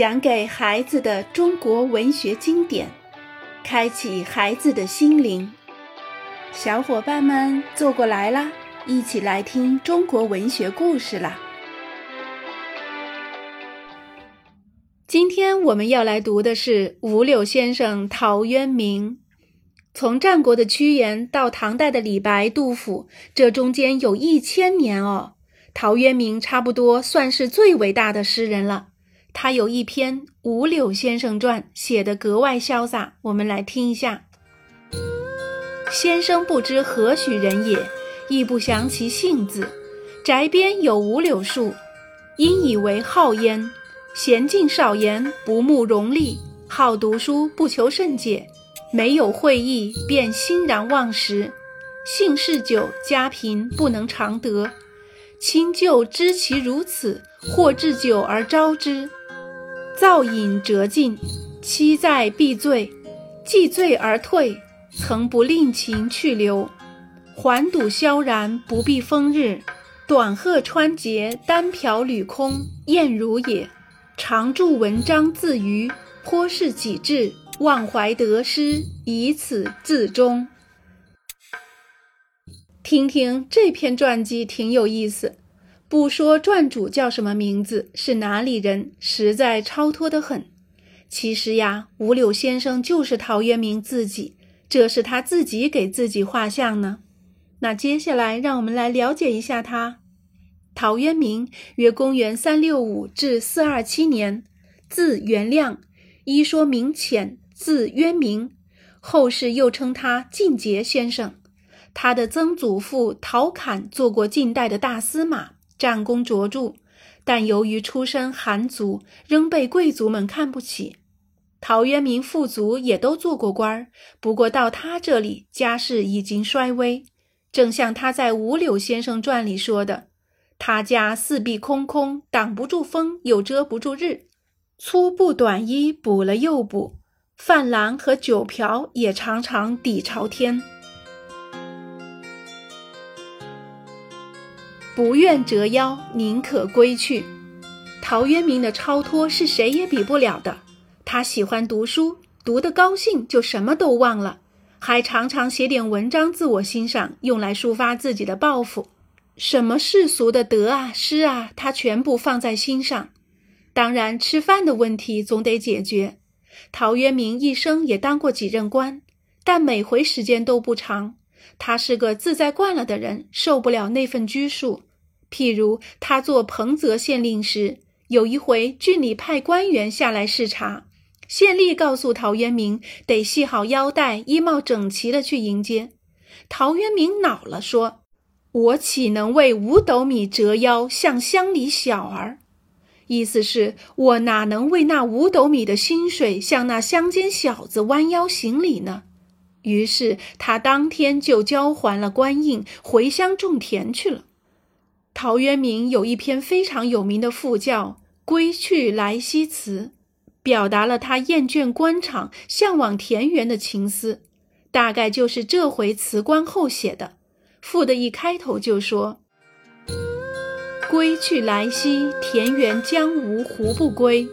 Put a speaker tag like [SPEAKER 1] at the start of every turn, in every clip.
[SPEAKER 1] 讲给孩子的中国文学经典，开启孩子的心灵。小伙伴们坐过来啦，一起来听中国文学故事啦！今天我们要来读的是五柳先生陶渊明。从战国的屈原到唐代的李白、杜甫，这中间有一千年哦。陶渊明差不多算是最伟大的诗人了。他有一篇《五柳先生传》，写得格外潇洒。我们来听一下：先生不知何许人也，亦不详其姓字。宅边有五柳树，因以为好焉。娴静少言，不慕荣利，好读书，不求甚解。没有会意，便欣然忘食。性嗜酒，家贫，不能常得。亲旧知其如此，或置酒而招之。造饮辄尽，期在必醉，既醉而退，曾不令情去留。环堵萧然，不避风日。短鹤穿节，单瓢履空，晏如也。常著文章自娱，颇是己志，忘怀得失，以此自终。听听这篇传记，挺有意思。不说传主叫什么名字，是哪里人，实在超脱得很。其实呀，五柳先生就是陶渊明自己，这是他自己给自己画像呢。那接下来，让我们来了解一下他。陶渊明约公元三六五至四二七年，字元亮，一说明浅，字渊明，后世又称他晋节先生。他的曾祖父陶侃做过晋代的大司马。战功卓著，但由于出身寒族，仍被贵族们看不起。陶渊明父祖也都做过官儿，不过到他这里，家世已经衰微。正像他在《五柳先生传》里说的：“他家四壁空空，挡不住风，又遮不住日。粗布短衣补了又补，饭篮和酒瓢也常常底朝天。”不愿折腰，宁可归去。陶渊明的超脱是谁也比不了的。他喜欢读书，读得高兴就什么都忘了，还常常写点文章自我欣赏，用来抒发自己的抱负。什么世俗的德啊、诗啊，他全部放在心上。当然，吃饭的问题总得解决。陶渊明一生也当过几任官，但每回时间都不长。他是个自在惯了的人，受不了那份拘束。譬如他做彭泽县令时，有一回郡里派官员下来视察，县吏告诉陶渊明得系好腰带，衣帽整齐的去迎接。陶渊明恼了，说：“我岂能为五斗米折腰，向乡里小儿？”意思是我哪能为那五斗米的薪水，向那乡间小子弯腰行礼呢？于是他当天就交还了官印，回乡种田去了。陶渊明有一篇非常有名的赋，叫《归去来兮辞》，表达了他厌倦官场、向往田园的情思。大概就是这回辞官后写的。赋的一开头就说：“归去来兮，田园将芜胡不归？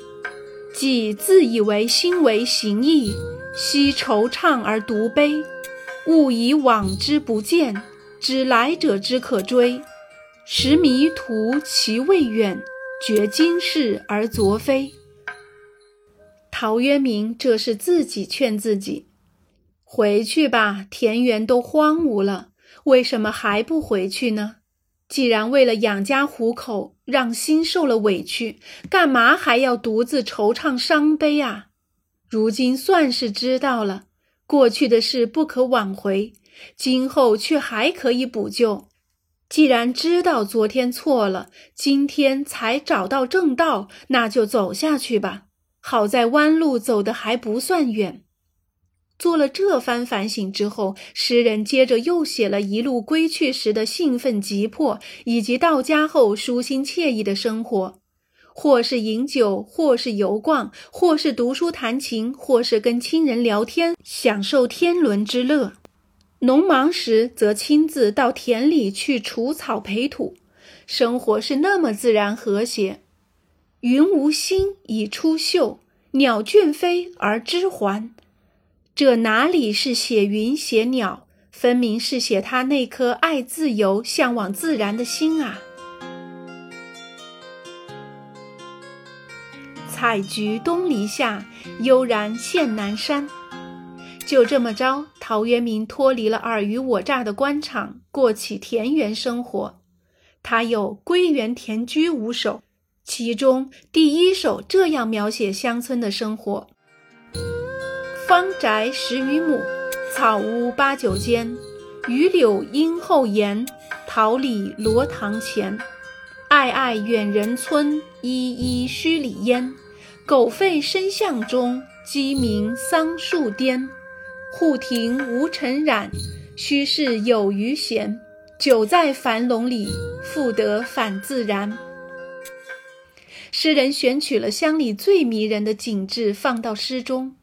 [SPEAKER 1] 既自以为心为形役，奚惆怅而独悲？物以往之不见，知来者之可追。”时迷途其未远，觉今是而昨非。陶渊明这是自己劝自己，回去吧，田园都荒芜了，为什么还不回去呢？既然为了养家糊口，让心受了委屈，干嘛还要独自惆怅伤悲啊？如今算是知道了，过去的事不可挽回，今后却还可以补救。既然知道昨天错了，今天才找到正道，那就走下去吧。好在弯路走得还不算远。做了这番反省之后，诗人接着又写了一路归去时的兴奋急迫，以及到家后舒心惬意的生活，或是饮酒，或是游逛，或是读书弹琴，或是跟亲人聊天，享受天伦之乐。农忙时，则亲自到田里去除草培土，生活是那么自然和谐。云无心以出岫，鸟倦飞而知还。这哪里是写云写鸟，分明是写他那颗爱自由、向往自然的心啊！采菊东篱下，悠然见南山。就这么着，陶渊明脱离了尔虞我诈的官场，过起田园生活。他有《归园田居》五首，其中第一首这样描写乡村的生活。方宅十余亩，草屋八九间。榆柳荫后檐，桃李罗堂前。暧暧远人村，依依墟里烟。狗吠深巷中，鸡鸣桑树颠。户庭无尘染，虚室有余闲。久在樊笼里，复得返自然。诗人选取了乡里最迷人的景致放到诗中。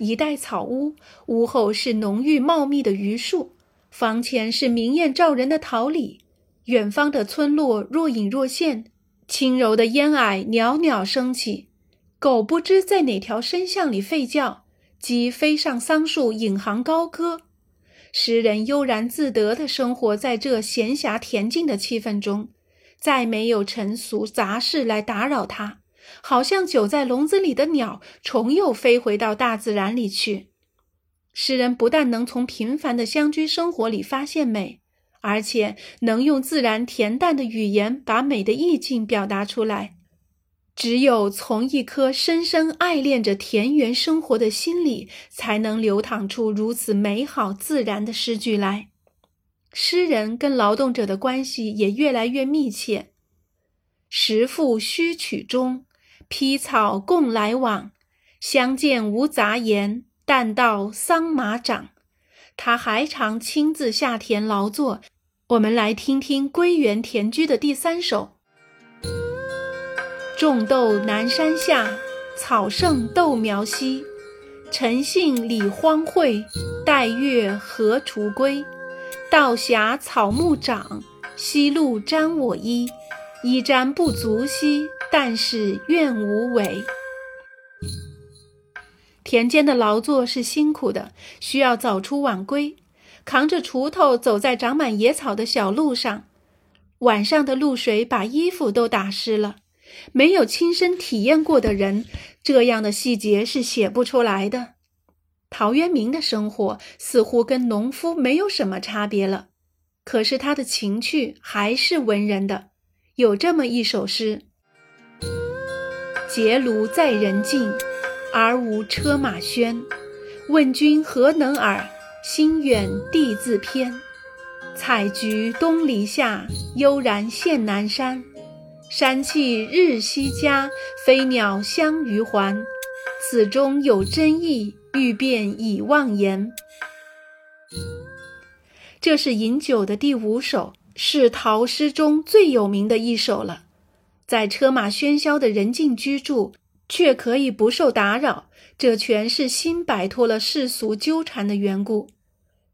[SPEAKER 1] 一带草屋，屋后是浓郁茂密的榆树，房前是明艳照人的桃李，远方的村落若隐若现，轻柔的烟霭袅袅升起，狗不知在哪条深巷里吠叫，鸡飞上桑树引吭高歌，诗人悠然自得地生活在这闲暇恬静的气氛中，再没有尘俗杂事来打扰他。好像久在笼子里的鸟，重又飞回到大自然里去。诗人不但能从平凡的乡居生活里发现美，而且能用自然恬淡的语言把美的意境表达出来。只有从一颗深深爱恋着田园生活的心里，才能流淌出如此美好自然的诗句来。诗人跟劳动者的关系也越来越密切。时复须曲中。披草共来往，相见无杂言。但道桑麻长，他还常亲自下田劳作。我们来听听《归园田居》的第三首：种豆南山下，草盛豆苗稀。晨兴理荒秽，待月荷锄归。道狭草木长，夕露沾我衣。衣沾不足惜。但是愿无违。田间的劳作是辛苦的，需要早出晚归，扛着锄头走在长满野草的小路上。晚上的露水把衣服都打湿了。没有亲身体验过的人，这样的细节是写不出来的。陶渊明的生活似乎跟农夫没有什么差别了，可是他的情趣还是文人的。有这么一首诗。结庐在人境，而无车马喧。问君何能尔？心远地自偏。采菊东篱下，悠然见南山。山气日夕佳，飞鸟相与还。此中有真意，欲辨已忘言。这是饮酒的第五首，是陶诗中最有名的一首了。在车马喧嚣的人境居住，却可以不受打扰，这全是心摆脱了世俗纠缠的缘故。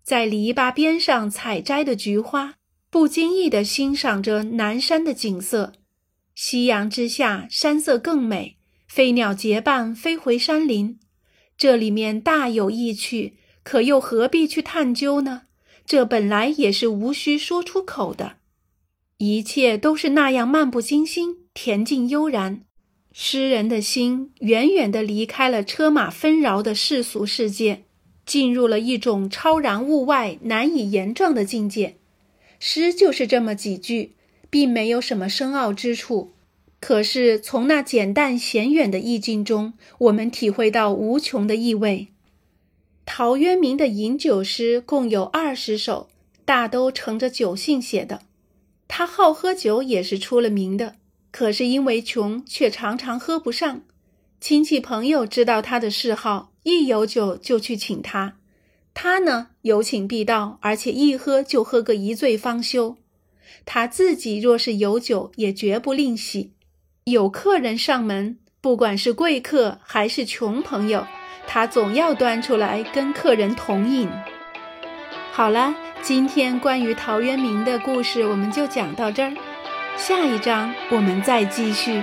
[SPEAKER 1] 在篱笆边上采摘的菊花，不经意地欣赏着南山的景色。夕阳之下，山色更美，飞鸟结伴飞回山林，这里面大有意趣，可又何必去探究呢？这本来也是无需说出口的，一切都是那样漫不经心。恬静悠然，诗人的心远远地离开了车马纷扰的世俗世界，进入了一种超然物外、难以言状的境界。诗就是这么几句，并没有什么深奥之处，可是从那简淡显远的意境中，我们体会到无穷的意味。陶渊明的饮酒诗共有二十首，大都乘着酒兴写的。他好喝酒也是出了名的。可是因为穷，却常常喝不上。亲戚朋友知道他的嗜好，一有酒就去请他。他呢，有请必到，而且一喝就喝个一醉方休。他自己若是有酒，也绝不吝惜。有客人上门，不管是贵客还是穷朋友，他总要端出来跟客人同饮。好了，今天关于陶渊明的故事，我们就讲到这儿。下一章我们再继续。